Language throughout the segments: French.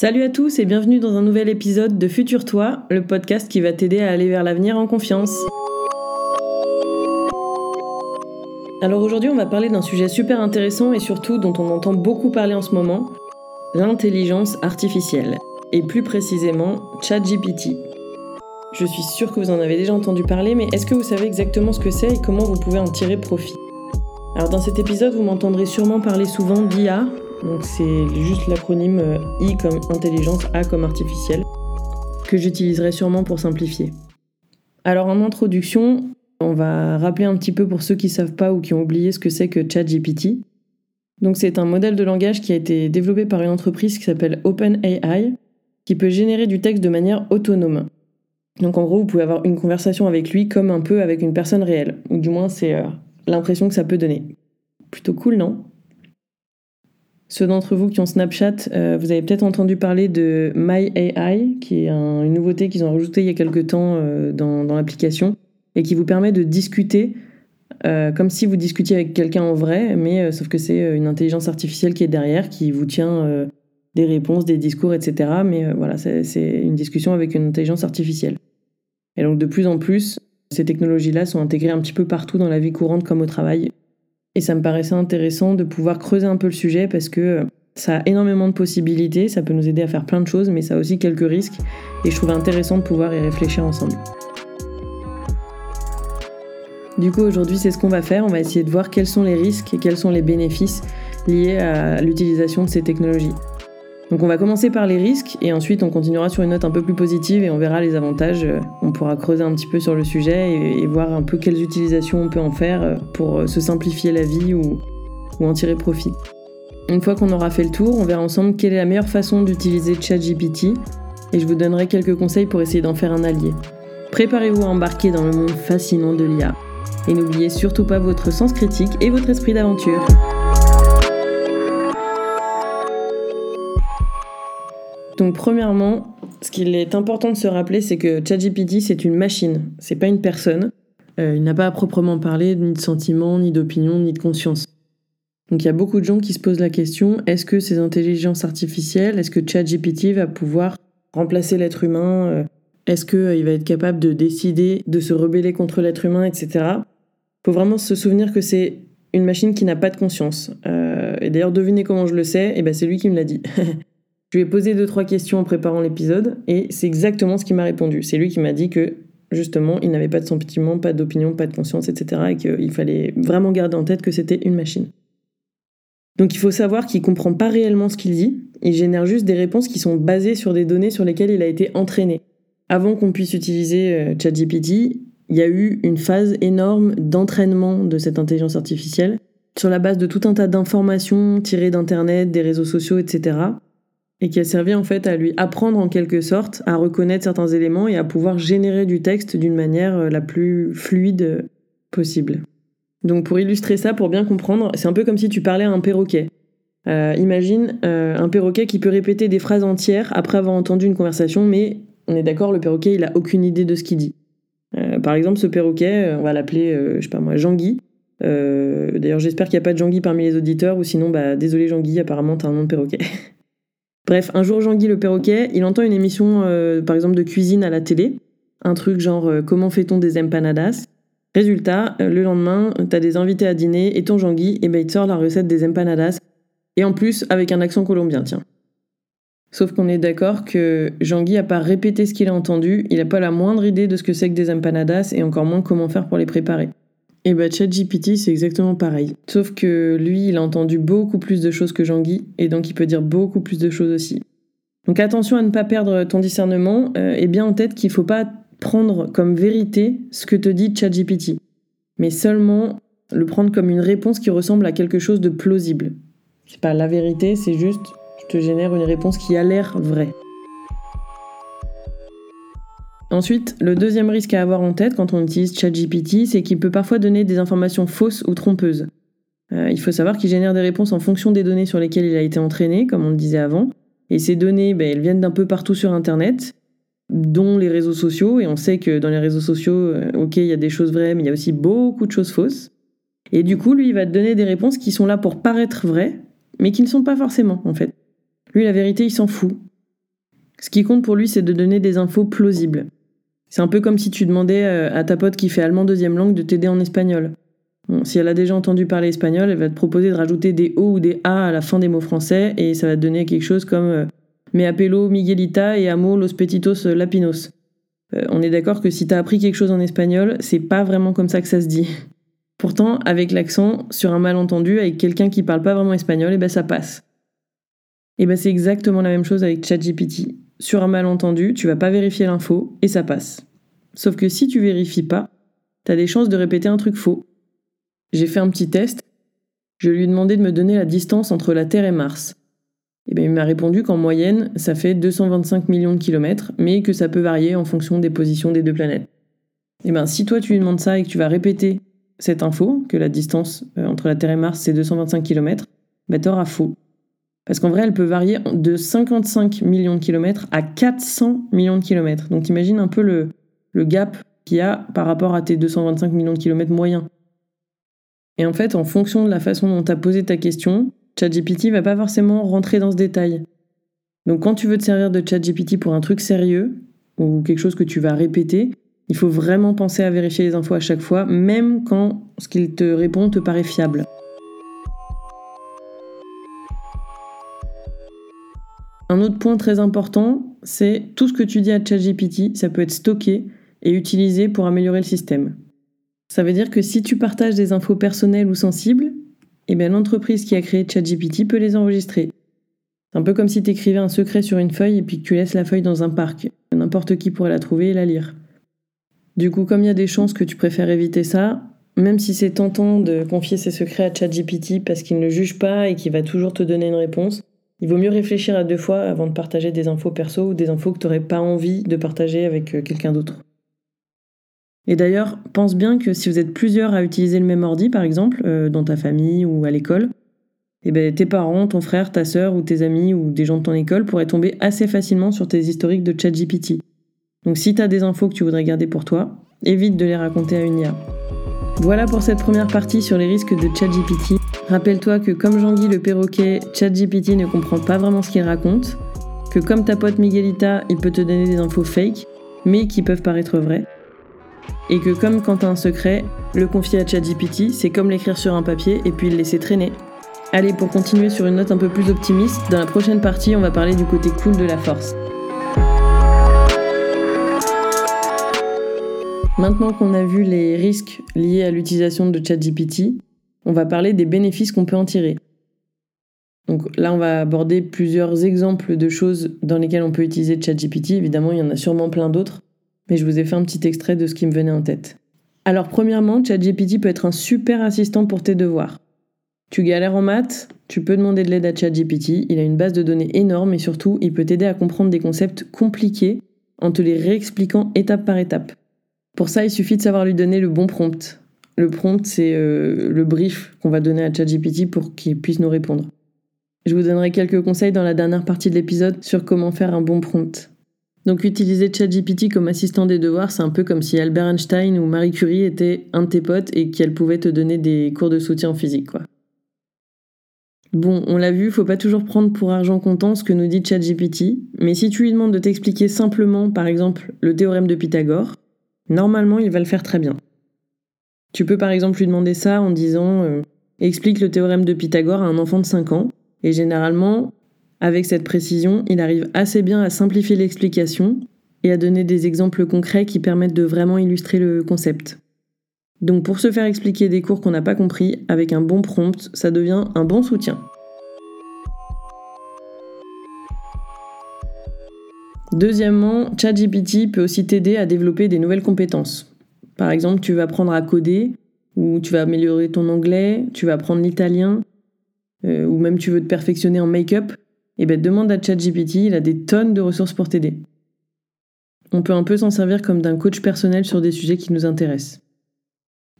Salut à tous et bienvenue dans un nouvel épisode de Futur Toi, le podcast qui va t'aider à aller vers l'avenir en confiance. Alors aujourd'hui on va parler d'un sujet super intéressant et surtout dont on entend beaucoup parler en ce moment, l'intelligence artificielle, et plus précisément ChatGPT. Je suis sûre que vous en avez déjà entendu parler, mais est-ce que vous savez exactement ce que c'est et comment vous pouvez en tirer profit? Alors dans cet épisode vous m'entendrez sûrement parler souvent d'IA, donc c'est juste l'acronyme euh, I comme intelligence, A comme artificielle, que j'utiliserai sûrement pour simplifier. Alors en introduction, on va rappeler un petit peu pour ceux qui ne savent pas ou qui ont oublié ce que c'est que ChatGPT. Donc c'est un modèle de langage qui a été développé par une entreprise qui s'appelle OpenAI, qui peut générer du texte de manière autonome. Donc en gros, vous pouvez avoir une conversation avec lui comme un peu avec une personne réelle, ou du moins c'est euh, l'impression que ça peut donner. Plutôt cool, non? Ceux d'entre vous qui ont Snapchat, euh, vous avez peut-être entendu parler de MyAI, qui est une nouveauté qu'ils ont rajoutée il y a quelques temps euh, dans, l'application, et qui vous permet de discuter euh, comme si vous discutiez avec quelqu'un en vrai, mais sauf que c'est une intelligence artificielle qui est derrière, qui vous tient des réponses, des discours, etc. Mais voilà, c'est une discussion avec une intelligence artificielle. Et donc de plus en plus, ces technologies-là sont intégrées un petit peu partout dans la vie courante comme au travail. Et ça me paraissait intéressant de pouvoir creuser un peu le sujet parce que euh, ça a énormément de possibilités, ça peut nous aider à faire plein de choses, mais ça a aussi quelques risques. Et je trouvais intéressant de pouvoir y réfléchir ensemble. Du coup, aujourd'hui, c'est ce qu'on va faire. On va essayer de voir quels sont les risques et quels sont les bénéfices liés à l'utilisation de ces technologies. Donc on va commencer par les risques et ensuite on continuera sur une note un peu plus positive et on verra les avantages. On pourra creuser un petit peu sur le sujet et, voir un peu quelles utilisations on peut en faire pour se simplifier la vie ou, ou en tirer profit. Une fois qu'on aura fait le tour, on verra ensemble quelle est la meilleure façon d'utiliser ChatGPT et je vous donnerai quelques conseils pour essayer d'en faire un allié. Préparez-vous à embarquer dans le monde fascinant de l'IA. Et n'oubliez surtout pas votre sens critique et votre esprit d'aventure. Donc premièrement, ce qu'il est important de se rappeler, c'est que ChatGPT, c'est une machine, c'est pas une personne. Euh, il n'a pas à proprement parler ni de sentiments, ni d'opinion, ni de conscience. Donc il y a beaucoup de gens qui se posent la question, est-ce que ces intelligences artificielles, est-ce que ChatGPT va pouvoir remplacer l'être humain euh, Est-ce qu'il euh, va être capable de décider de se rebeller contre l'être humain, etc. Il faut vraiment se souvenir que c'est une machine qui n'a pas de conscience. et d'ailleurs, devinez comment je le sais, et eh ben c'est lui qui me l'a dit. Je lui ai posé deux, trois questions en préparant l'épisode et c'est exactement ce qu'il m'a répondu. C'est lui qui m'a dit que justement, il n'avait pas de sentiment, pas d'opinion, pas de conscience, etc. et qu'il fallait vraiment garder en tête que c'était une machine. Donc il faut savoir qu'il comprend pas réellement ce qu'il dit, il génère juste des réponses qui sont basées sur des données sur lesquelles il a été entraîné. Avant qu'on puisse utiliser euh, ChatGPT, il y a eu une phase énorme d'entraînement de cette intelligence artificielle sur la base de tout un tas d'informations tirées d'Internet, des réseaux sociaux, etc et qui a servi en fait à lui apprendre en quelque sorte à reconnaître certains éléments et à pouvoir générer du texte d'une manière euh, la plus fluide possible. Donc pour illustrer ça, pour bien comprendre, c'est un peu comme si tu parlais à un perroquet. Euh, imagine euh, un perroquet qui peut répéter des phrases entières après avoir entendu une conversation, mais on est d'accord, le perroquet il a aucune idée de ce qu'il dit. par exemple, ce perroquet, on va l'appeler, je sais pas moi, Jean-Guy. D'ailleurs, j'espère qu'il n'y a pas de Jean-Guy parmi les auditeurs, ou sinon, bah désolé Jean-Guy, apparemment t'as un nom de perroquet. Bref, un jour, Jean-Guy le perroquet, il entend une émission, euh, par exemple, de cuisine à la télé. Un truc genre euh, Comment fait-on des empanadas? Résultat, euh, le lendemain, t'as des invités à dîner et ton Jean-Guy, eh ben, il te sort la recette des empanadas. Et en plus, avec un accent colombien, tiens. Sauf qu'on est d'accord que Jean-Guy a pas répété ce qu'il a entendu, il n'a pas la moindre idée de ce que c'est que des empanadas et encore moins comment faire pour les préparer. Et bah ChatGPT, c'est exactement pareil. Sauf que lui, il a entendu beaucoup plus de choses que Jean-Guy, et donc il peut dire beaucoup plus de choses aussi. Donc attention à ne pas perdre ton discernement, euh, et bien en tête qu'il ne faut pas prendre comme vérité ce que te dit ChatGPT, mais seulement le prendre comme une réponse qui ressemble à quelque chose de plausible. C'est pas la vérité, c'est juste je te génère une réponse qui a l'air vraie. Ensuite, le deuxième risque à avoir en tête quand on utilise ChatGPT, c'est qu'il peut parfois donner des informations fausses ou trompeuses. Euh, il faut savoir qu'il génère des réponses en fonction des données sur lesquelles il a été entraîné, comme on le disait avant. Et ces données, ben, elles viennent d'un peu partout sur Internet, dont les réseaux sociaux. Et on sait que dans les réseaux sociaux, euh, ok, il y a des choses vraies, mais il y a aussi beaucoup de choses fausses. Et du coup, lui, il va te donner des réponses qui sont là pour paraître vraies, mais qui ne sont pas forcément, en fait. Lui, la vérité, il s'en fout. Ce qui compte pour lui, c'est de donner des infos plausibles. C'est un peu comme si tu demandais euh, à ta pote qui fait allemand deuxième langue de t'aider en espagnol. si elle a déjà entendu parler espagnol, elle va te proposer de rajouter des O ou des A à la fin des mots français et ça va te donner quelque chose comme euh, Me apelo Miguelita et amo los petitos lapinos. Euh, on est d'accord que si t'as appris quelque chose en espagnol, c'est pas vraiment comme ça que ça se dit. Pourtant, avec l'accent, sur un malentendu, avec quelqu'un qui parle pas vraiment espagnol, et eh ben ça passe. Et ben c'est exactement la même chose avec ChatGPT. Sur un malentendu, tu vas pas vérifier l'info et ça passe. Sauf que si tu vérifies pas, t'as des chances de répéter un truc faux. J'ai fait un petit test. Je lui ai demandé de me donner la distance entre la Terre et Mars. Et bien, il m'a répondu qu'en moyenne, ça fait 225 millions de kilomètres, mais que ça peut varier en fonction des positions des deux planètes. Et bien, si toi tu lui demandes ça et que tu vas répéter cette info, que la distance euh, entre la Terre et Mars c'est 225 km, ben t'auras faux. Parce qu'en vrai, elle peut varier de 55 millions de kilomètres à 400 millions de kilomètres. Donc imagine un peu le, gap qu'il y a par rapport à tes 225 millions de kilomètres moyens. Et en fait, en fonction de la façon dont tu as posé ta question, ChatGPT va pas forcément rentrer dans ce détail. Donc quand tu veux te servir de ChatGPT pour un truc sérieux, ou quelque chose que tu vas répéter, il faut vraiment penser à vérifier les infos à chaque fois, même quand ce qu'il te répond te paraît fiable. Un autre point très important, c'est tout ce que tu dis à ChatGPT, ça peut être stocké et utilisé pour améliorer le système. Ça veut dire que si tu partages des infos personnelles ou sensibles, eh bien l'entreprise qui a créé ChatGPT peut les enregistrer. C'est un peu comme si tu écrivais un secret sur une feuille et puis que tu laisses la feuille dans un parc. N'importe qui pourrait la trouver et la lire. Du coup, comme il y a des chances que tu préfères éviter ça, même si c'est tentant de confier ses secrets à ChatGPT parce qu'il ne juge pas et qu'il va toujours te donner une réponse, il vaut mieux réfléchir à deux fois avant de partager des infos perso ou des infos que tu n'aurais pas envie de partager avec euh, quelqu'un d'autre. Et d'ailleurs, pense bien que si vous êtes plusieurs à utiliser le même ordi, par exemple, euh, dans ta famille ou à l'école, eh ben, tes parents, ton frère, ta sœur ou tes amis ou des gens de ton école pourraient tomber assez facilement sur tes historiques de ChatGPT. Donc si tu as des infos que tu voudrais garder pour toi, évite de les raconter à une IA. Voilà pour cette première partie sur les risques de ChatGPT. Rappelle-toi que comme Jean-Guy le perroquet, ChatGPT ne comprend pas vraiment ce qu'il raconte, que comme ta pote Miguelita, il peut te donner des infos fake, mais qui peuvent paraître vraies, et que comme quand t'as un secret, le confier à ChatGPT, c'est comme l'écrire sur un papier et puis le laisser traîner. Allez, pour continuer sur une note un peu plus optimiste, dans la prochaine partie, on va parler du côté cool de la force. Maintenant qu'on a vu les risques liés à l'utilisation de ChatGPT, on va parler des bénéfices qu'on peut en tirer. Donc là, on va aborder plusieurs exemples de choses dans lesquelles on peut utiliser ChatGPT. Évidemment, il y en a sûrement plein d'autres mais je vous ai fait un petit extrait de ce qui me venait en tête. Alors premièrement, ChatGPT peut être un super assistant pour tes devoirs. Tu galères en maths, tu peux demander de l'aide à ChatGPT, il a une base de données énorme et surtout, il peut t'aider à comprendre des concepts compliqués en te les réexpliquant étape par étape. Pour ça, il suffit de savoir lui donner le bon prompt. Le prompt, c'est euh, le brief qu'on va donner à ChatGPT pour qu'il puisse nous répondre. Je vous donnerai quelques conseils dans la dernière partie de l'épisode sur comment faire un bon prompt. Donc utiliser ChatGPT comme assistant des devoirs, c'est un peu comme si Albert Einstein ou Marie Curie étaient un de tes potes et qu'elle pouvait te donner des cours de soutien en physique, quoi. Bon, on l'a vu, faut pas toujours prendre pour argent comptant ce que nous dit ChatGPT, mais si tu lui demandes de t'expliquer simplement, par exemple, le théorème de Pythagore, normalement il va le faire très bien. Tu peux par exemple lui demander ça en disant euh, explique le théorème de Pythagore à un enfant de 5 ans, et généralement, avec cette précision, il arrive assez bien à simplifier l'explication et à donner des exemples concrets qui permettent de vraiment illustrer le concept. Donc pour se faire expliquer des cours qu'on n'a pas compris, avec un bon prompt, ça devient un bon soutien. Deuxièmement, ChatGPT peut aussi t'aider à développer des nouvelles compétences. Par exemple, tu vas apprendre à coder, ou tu vas améliorer ton anglais, tu vas apprendre l'italien, euh, ou même tu veux te perfectionner en make-up eh ben, demande à ChatGPT, il a des tonnes de ressources pour t'aider. On peut un peu s'en servir comme d'un coach personnel sur des sujets qui nous intéressent.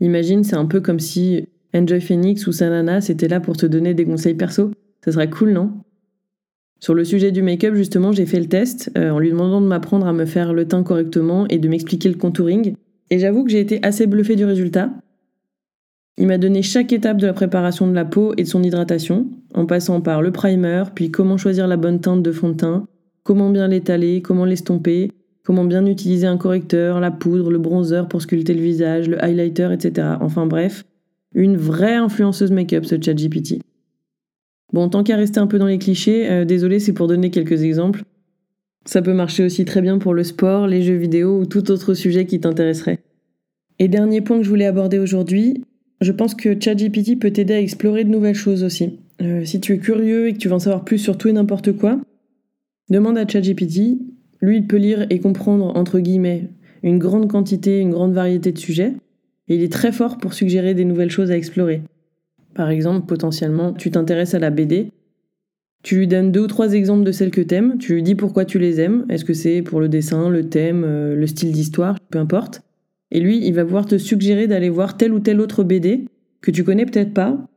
Imagine, c'est un peu comme si Enjoy Phoenix ou Sanana c'était là pour te donner des conseils perso. Ça serait cool, non? Sur le sujet du make-up, justement, j'ai fait le test euh, en lui demandant de m'apprendre à me faire le teint correctement et de m'expliquer le contouring. Et j'avoue que j'ai été assez bluffé du résultat. Il m'a donné chaque étape de la préparation de la peau et de son hydratation, en passant par le primer, puis comment choisir la bonne teinte de fond de teint, comment bien l'étaler, comment l'estomper, comment bien utiliser un correcteur, la poudre, le bronzer pour sculpter le visage, le highlighter, etc. Enfin bref, une vraie influenceuse make-up ce ChatGPT. Bon, tant qu'à rester un peu dans les clichés, euh, désolé, c'est pour donner quelques exemples. Ça peut marcher aussi très bien pour le sport, les jeux vidéo ou tout autre sujet qui t'intéresserait. Et dernier point que je voulais aborder aujourd'hui, je pense que ChatGPT peut t'aider à explorer de nouvelles choses aussi. Euh, si tu es curieux et que tu veux en savoir plus sur tout et n'importe quoi, demande à ChatGPT. Lui, il peut lire et comprendre, entre guillemets, une grande quantité, une grande variété de sujets. Et il est très fort pour suggérer des nouvelles choses à explorer. Par exemple, potentiellement, tu t'intéresses à la BD. Tu lui donnes deux ou trois exemples de celles que t'aimes. Tu lui dis pourquoi tu les aimes. Est-ce que c'est pour le dessin, le thème, euh, le style d'histoire, peu importe. Et lui, il va pouvoir te suggérer d'aller voir telle ou telle autre BD que tu connais peut-être pas,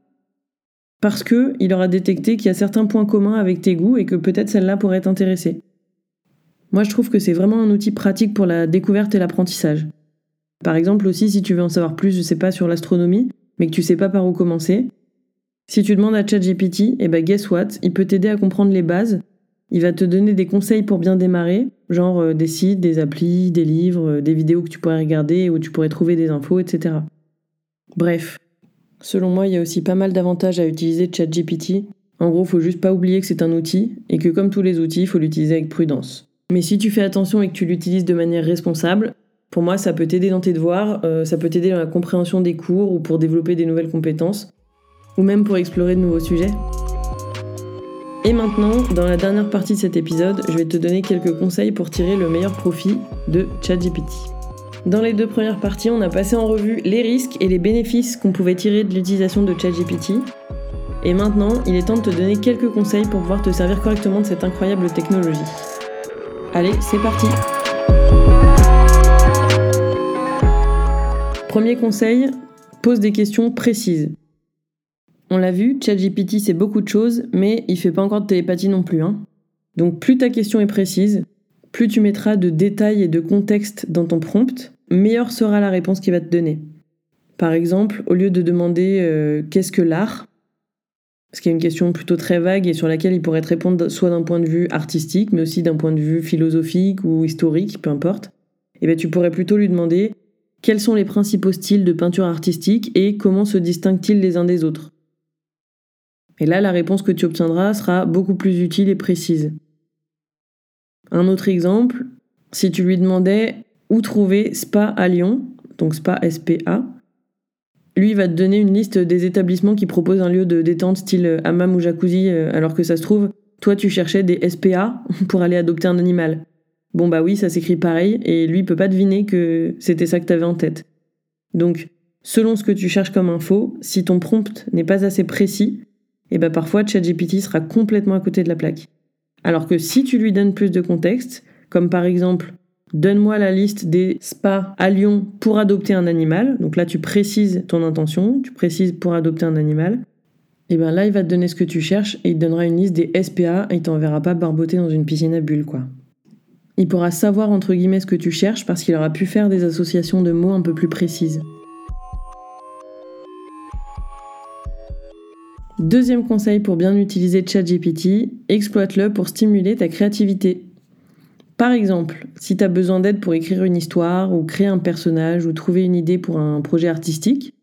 parce que il aura détecté qu'il y a certains points communs avec tes goûts et que peut-être celle-là pourrait t'intéresser. Moi, je trouve que c'est vraiment un outil pratique pour la découverte et l'apprentissage. Par exemple aussi, si tu veux en savoir plus, je sais pas, sur l'astronomie, mais que tu sais pas par où commencer, si tu demandes à ChatGPT, eh ben guess what, il peut t'aider à comprendre les bases. Il va te donner des conseils pour bien démarrer, genre euh, des sites, des applis, des livres, euh, des vidéos que tu pourrais regarder où tu pourrais trouver des infos, etc. Bref, selon moi, il y a aussi pas mal d'avantages à utiliser ChatGPT. En gros, faut juste pas oublier que c'est un outil et que comme tous les outils, il faut l'utiliser avec prudence. Mais si tu fais attention et que tu l'utilises de manière responsable, pour moi, ça peut t'aider dans tes devoirs, euh, ça peut t'aider dans la compréhension des cours ou pour développer des nouvelles compétences, ou même pour explorer de nouveaux sujets. Et maintenant, dans la dernière partie de cet épisode, je vais te donner quelques conseils pour tirer le meilleur profit de ChatGPT. Dans les deux premières parties, on a passé en revue les risques et les bénéfices qu'on pouvait tirer de l'utilisation de ChatGPT. Et maintenant, il est temps de te donner quelques conseils pour pouvoir te servir correctement de cette incroyable technologie. Allez, c'est parti Premier conseil, pose des questions précises. On l'a vu, ChatGPT c'est beaucoup de choses, mais il fait pas encore de télépathie non plus. Hein. Donc plus ta question est précise, plus tu mettras de détails et de contexte dans ton prompt, meilleure sera la réponse qu'il va te donner. Par exemple, au lieu de demander euh, qu'est-ce que l'art, ce qui est une question plutôt très vague et sur laquelle il pourrait te répondre soit d'un point de vue artistique, mais aussi d'un point de vue philosophique ou historique, peu importe, et eh bien tu pourrais plutôt lui demander quels sont les principaux styles de peinture artistique et comment se distinguent-ils les uns des autres? Et là, la réponse que tu obtiendras sera beaucoup plus utile et précise. Un autre exemple, si tu lui demandais où trouver Spa à Lyon, donc Spa SPA, lui va te donner une liste des établissements qui proposent un lieu de détente style hammam ou jacuzzi, euh, alors que ça se trouve, toi tu cherchais des SPA pour aller adopter un animal. Bon bah oui, ça s'écrit pareil, et lui peut pas deviner que c'était ça que tu avais en tête. Donc, selon ce que tu cherches comme info, si ton prompt n'est pas assez précis, et eh bah parfois ChatGPT sera complètement à côté de la plaque. Alors que si tu lui donnes plus de contexte, comme par exemple donne-moi la liste des spas à Lyon pour adopter un animal, donc là tu précises ton intention, tu précises pour adopter un animal, et bien là il va te donner ce que tu cherches et il te donnera une liste des SPA et il t'enverra pas barboter dans une piscine à bulles quoi. Il pourra savoir entre guillemets ce que tu cherches parce qu'il aura pu faire des associations de mots un peu plus précises. Deuxième conseil pour bien utiliser ChatGPT, exploite-le pour stimuler ta créativité. Par exemple, si tu as besoin d'aide pour écrire une histoire ou créer un personnage ou trouver une idée pour un projet artistique,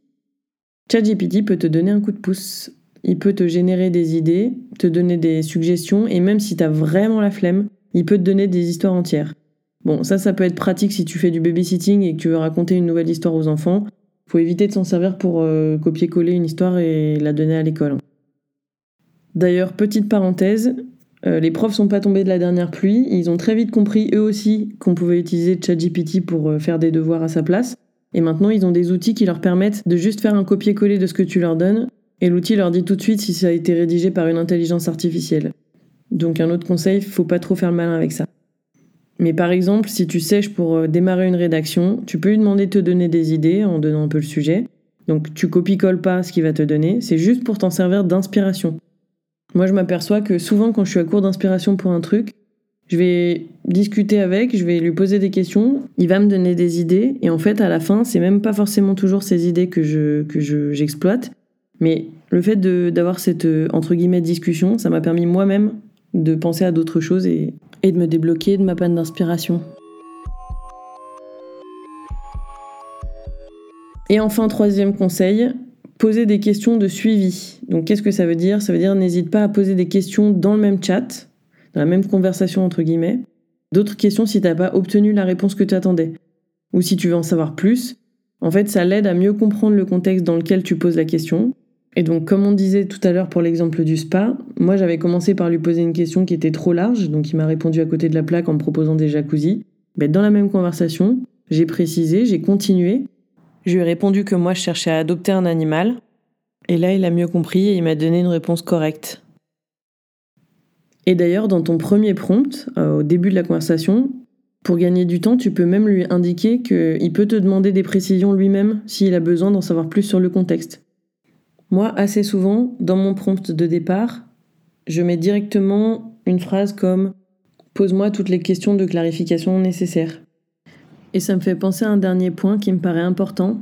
ChatGPT peut te donner un coup de pouce. Il peut te générer des idées, te donner des suggestions et même si tu as vraiment la flemme, il peut te donner des histoires entières. Bon, ça, ça peut être pratique si tu fais du babysitting et que tu veux raconter une nouvelle histoire aux enfants. Faut éviter de s'en servir pour euh, copier-coller une histoire et la donner à l'école. D'ailleurs, petite parenthèse, euh, les profs sont pas tombés de la dernière pluie. Ils ont très vite compris eux aussi qu'on pouvait utiliser ChatGPT pour euh, faire des devoirs à sa place. Et maintenant, ils ont des outils qui leur permettent de juste faire un copier-coller de ce que tu leur donnes. Et l'outil leur dit tout de suite si ça a été rédigé par une intelligence artificielle. Donc un autre conseil, faut pas trop faire le malin avec ça. Mais par exemple, si tu sèches pour euh, démarrer une rédaction, tu peux lui demander de te donner des idées en donnant un peu le sujet. Donc tu copies-colles pas ce qu'il va te donner, c'est juste pour t'en servir d'inspiration. Moi je m'aperçois que souvent quand je suis à court d'inspiration pour un truc, je vais discuter avec, je vais lui poser des questions, il va me donner des idées, et en fait à la fin, c'est même pas forcément toujours ces idées que je que j'exploite, mais le fait d'avoir cette euh, entre guillemets discussion, ça m'a permis moi-même de penser à d'autres choses et, et de me débloquer de ma panne d'inspiration. Et enfin, troisième conseil, poser des questions de suivi. Donc qu'est-ce que ça veut dire? Ça veut dire n'hésite pas à poser des questions dans le même chat, dans la même conversation entre guillemets. D'autres questions si tu n'as pas obtenu la réponse que tu attendais. Ou si tu veux en savoir plus. En fait, ça l'aide à mieux comprendre le contexte dans lequel tu poses la question. Et donc, comme on disait tout à l'heure pour l'exemple du spa, moi j'avais commencé par lui poser une question qui était trop large, donc il m'a répondu à côté de la plaque en me proposant des jacuzzis. Mais dans la même conversation, j'ai précisé, j'ai continué, je lui ai répondu que moi je cherchais à adopter un animal. Et là, il a mieux compris et il m'a donné une réponse correcte. Et d'ailleurs, dans ton premier prompt, euh, au début de la conversation, pour gagner du temps, tu peux même lui indiquer qu'il peut te demander des précisions lui-même s'il a besoin d'en savoir plus sur le contexte. Moi, assez souvent, dans mon prompt de départ, je mets directement une phrase comme Pose-moi toutes les questions de clarification nécessaires. Et ça me fait penser à un dernier point qui me paraît important.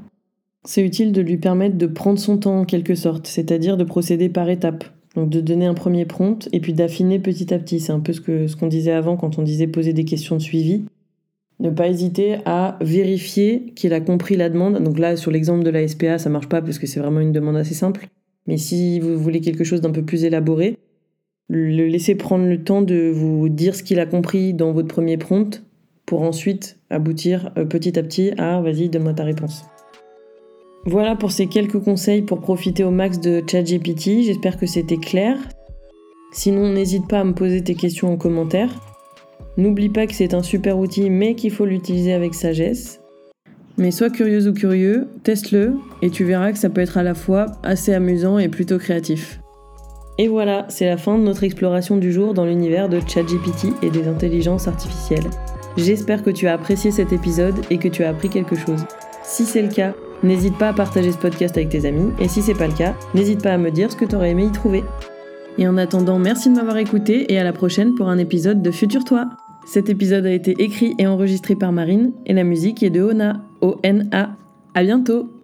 C'est utile de lui permettre de prendre son temps en quelque sorte, c'est-à-dire de procéder par étapes. Donc de donner un premier prompt et puis d'affiner petit à petit. C'est un peu ce qu'on ce qu'on disait avant quand on disait poser des questions de suivi. Ne pas hésiter à vérifier qu'il a compris la demande. Donc là, sur l'exemple de la SPA, ça marche pas parce que c'est vraiment une demande assez simple. Mais si vous voulez quelque chose d'un peu plus élaboré, le laisser prendre le temps de vous dire ce qu'il a compris dans votre premier prompt pour ensuite aboutir euh, petit à petit à vas-y, donne-moi ta réponse. Voilà pour ces quelques conseils pour profiter au max de ChatGPT. J'espère que c'était clair. Sinon, n'hésite pas à me poser tes questions en commentaire. N'oublie pas que c'est un super outil, mais qu'il faut l'utiliser avec sagesse. Mais sois curieuse ou curieux, teste-le et tu verras que ça peut être à la fois assez amusant et plutôt créatif. Et voilà, c'est la fin de notre exploration du jour dans l'univers de ChatGPT et des intelligences artificielles. J'espère que tu as apprécié cet épisode et que tu as appris quelque chose. Si c'est le cas, n'hésite pas à partager ce podcast avec tes amis et si c'est pas le cas, n'hésite pas à me dire ce que tu aurais aimé y trouver. Et en attendant, merci de m'avoir écouté et à la prochaine pour un épisode de Futur Toi. Cet épisode a été écrit et enregistré par Marine et la musique est de Ona, O-N-A. À bientôt!